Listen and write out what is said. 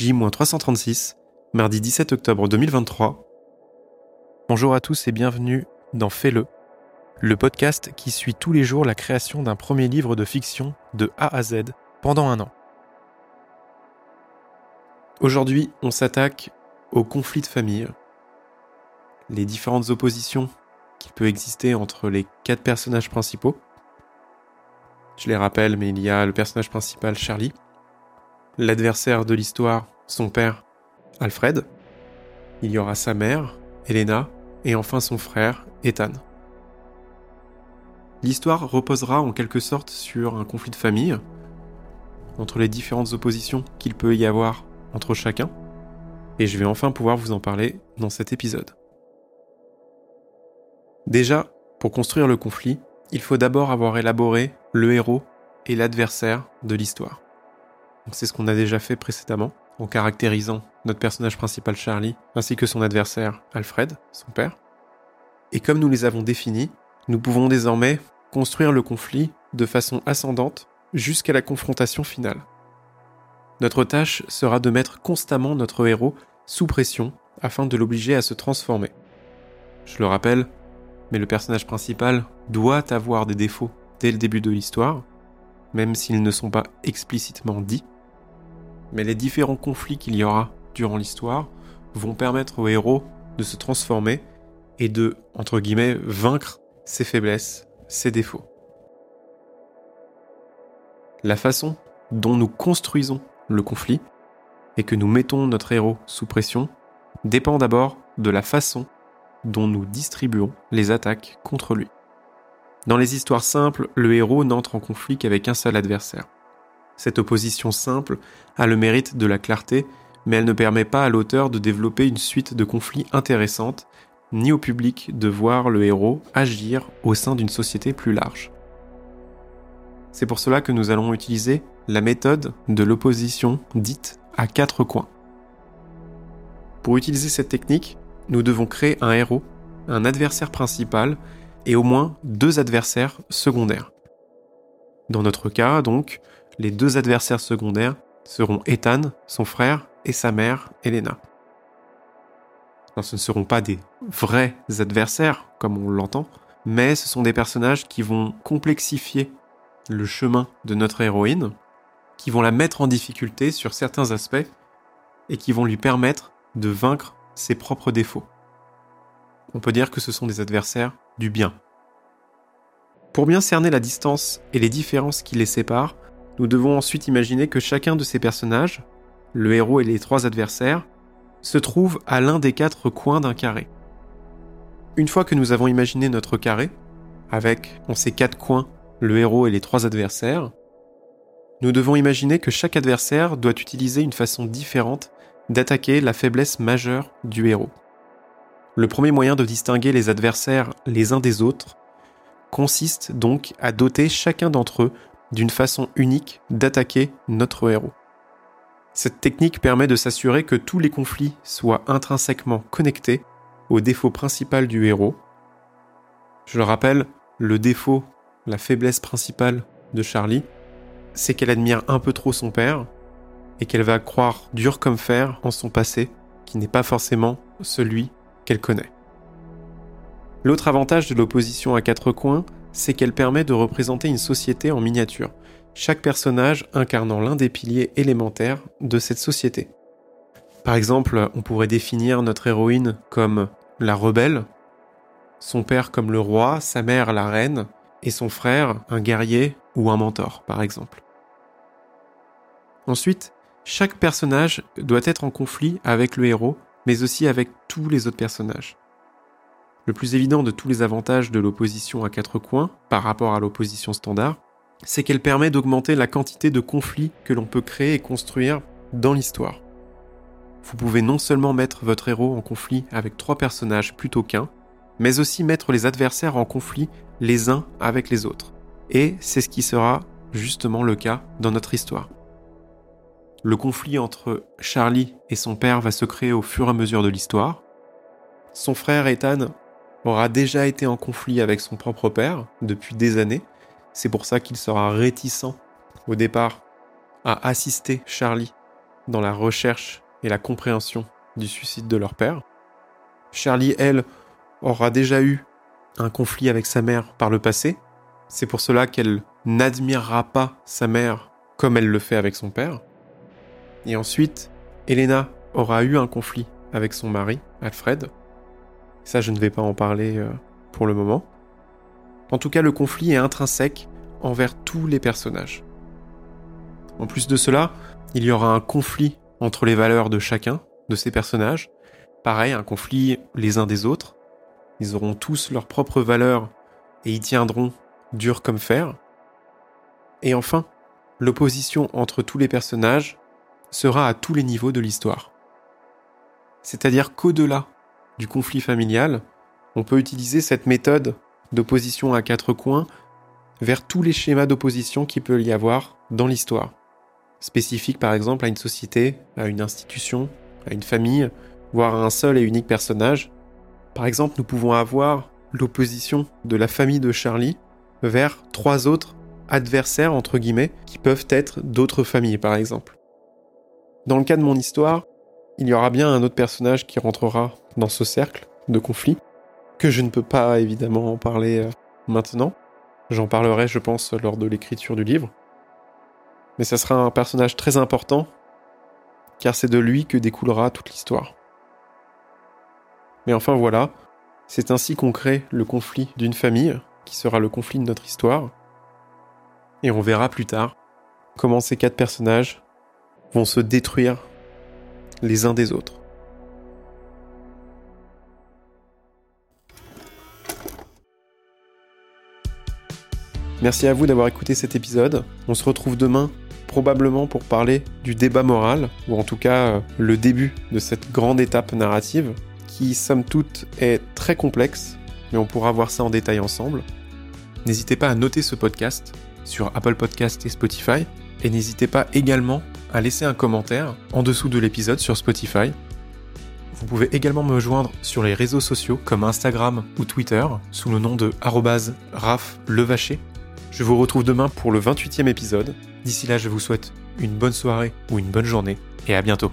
J-336, mardi 17 octobre 2023. Bonjour à tous et bienvenue dans Fais-le, le podcast qui suit tous les jours la création d'un premier livre de fiction de A à Z pendant un an. Aujourd'hui, on s'attaque au conflit de famille, les différentes oppositions qui peut exister entre les quatre personnages principaux. Je les rappelle, mais il y a le personnage principal Charlie, l'adversaire de l'histoire, son père Alfred, il y aura sa mère, Elena, et enfin son frère, Ethan. L'histoire reposera en quelque sorte sur un conflit de famille, entre les différentes oppositions qu'il peut y avoir entre chacun, et je vais enfin pouvoir vous en parler dans cet épisode. Déjà, pour construire le conflit, il faut d'abord avoir élaboré le héros et l'adversaire de l'histoire. C'est ce qu'on a déjà fait précédemment, en caractérisant notre personnage principal Charlie, ainsi que son adversaire Alfred, son père. Et comme nous les avons définis, nous pouvons désormais construire le conflit de façon ascendante jusqu'à la confrontation finale. Notre tâche sera de mettre constamment notre héros sous pression afin de l'obliger à se transformer. Je le rappelle, mais le personnage principal doit avoir des défauts dès le début de l'histoire, même s'ils ne sont pas explicitement dits. Mais les différents conflits qu'il y aura durant l'histoire vont permettre au héros de se transformer et de, entre guillemets, vaincre ses faiblesses, ses défauts. La façon dont nous construisons le conflit et que nous mettons notre héros sous pression dépend d'abord de la façon dont nous distribuons les attaques contre lui. Dans les histoires simples, le héros n'entre en conflit qu'avec un seul adversaire. Cette opposition simple a le mérite de la clarté, mais elle ne permet pas à l'auteur de développer une suite de conflits intéressantes, ni au public de voir le héros agir au sein d'une société plus large. C'est pour cela que nous allons utiliser la méthode de l'opposition dite à quatre coins. Pour utiliser cette technique, nous devons créer un héros, un adversaire principal et au moins deux adversaires secondaires. Dans notre cas, donc, les deux adversaires secondaires seront Ethan, son frère, et sa mère, Elena. ce ne seront pas des vrais adversaires, comme on l'entend, mais ce sont des personnages qui vont complexifier le chemin de notre héroïne, qui vont la mettre en difficulté sur certains aspects, et qui vont lui permettre de vaincre ses propres défauts. On peut dire que ce sont des adversaires du bien. Pour bien cerner la distance et les différences qui les séparent, nous devons ensuite imaginer que chacun de ces personnages, le héros et les trois adversaires, se trouve à l'un des quatre coins d'un carré. Une fois que nous avons imaginé notre carré, avec en ces quatre coins le héros et les trois adversaires, nous devons imaginer que chaque adversaire doit utiliser une façon différente d'attaquer la faiblesse majeure du héros. Le premier moyen de distinguer les adversaires les uns des autres consiste donc à doter chacun d'entre eux d'une façon unique d'attaquer notre héros. Cette technique permet de s'assurer que tous les conflits soient intrinsèquement connectés au défaut principal du héros. Je le rappelle, le défaut, la faiblesse principale de Charlie, c'est qu'elle admire un peu trop son père, et qu'elle va croire dur comme fer en son passé, qui n'est pas forcément celui qu'elle connaît. L'autre avantage de l'opposition à quatre coins, c'est qu'elle permet de représenter une société en miniature, chaque personnage incarnant l'un des piliers élémentaires de cette société. Par exemple, on pourrait définir notre héroïne comme la rebelle, son père comme le roi, sa mère la reine, et son frère un guerrier ou un mentor, par exemple. Ensuite, chaque personnage doit être en conflit avec le héros, mais aussi avec tous les autres personnages. Le plus évident de tous les avantages de l'opposition à quatre coins par rapport à l'opposition standard, c'est qu'elle permet d'augmenter la quantité de conflits que l'on peut créer et construire dans l'histoire. Vous pouvez non seulement mettre votre héros en conflit avec trois personnages plutôt qu'un, mais aussi mettre les adversaires en conflit les uns avec les autres. Et c'est ce qui sera justement le cas dans notre histoire. Le conflit entre Charlie et son père va se créer au fur et à mesure de l'histoire. Son frère Ethan aura déjà été en conflit avec son propre père depuis des années. C'est pour ça qu'il sera réticent au départ à assister Charlie dans la recherche et la compréhension du suicide de leur père. Charlie, elle, aura déjà eu un conflit avec sa mère par le passé. C'est pour cela qu'elle n'admirera pas sa mère comme elle le fait avec son père. Et ensuite, Elena aura eu un conflit avec son mari, Alfred. Ça, je ne vais pas en parler euh, pour le moment. En tout cas, le conflit est intrinsèque envers tous les personnages. En plus de cela, il y aura un conflit entre les valeurs de chacun de ces personnages. Pareil, un conflit les uns des autres. Ils auront tous leurs propres valeurs et y tiendront dur comme fer. Et enfin, l'opposition entre tous les personnages sera à tous les niveaux de l'histoire. C'est-à-dire qu'au-delà du conflit familial, on peut utiliser cette méthode d'opposition à quatre coins vers tous les schémas d'opposition qu'il peut y avoir dans l'histoire. Spécifique par exemple à une société, à une institution, à une famille, voire à un seul et unique personnage. Par exemple, nous pouvons avoir l'opposition de la famille de Charlie vers trois autres adversaires, entre guillemets, qui peuvent être d'autres familles, par exemple. Dans le cas de mon histoire, il y aura bien un autre personnage qui rentrera dans ce cercle de conflit, que je ne peux pas évidemment en parler euh, maintenant. J'en parlerai, je pense, lors de l'écriture du livre. Mais ça sera un personnage très important, car c'est de lui que découlera toute l'histoire. Mais enfin voilà, c'est ainsi qu'on crée le conflit d'une famille, qui sera le conflit de notre histoire. Et on verra plus tard comment ces quatre personnages vont se détruire les uns des autres. Merci à vous d'avoir écouté cet épisode. On se retrouve demain probablement pour parler du débat moral, ou en tout cas euh, le début de cette grande étape narrative, qui somme toute est très complexe, mais on pourra voir ça en détail ensemble. N'hésitez pas à noter ce podcast sur Apple Podcast et Spotify, et n'hésitez pas également à laisser un commentaire en dessous de l'épisode sur Spotify. Vous pouvez également me joindre sur les réseaux sociaux comme Instagram ou Twitter sous le nom de @raflevacher. Je vous retrouve demain pour le 28e épisode. D'ici là, je vous souhaite une bonne soirée ou une bonne journée et à bientôt.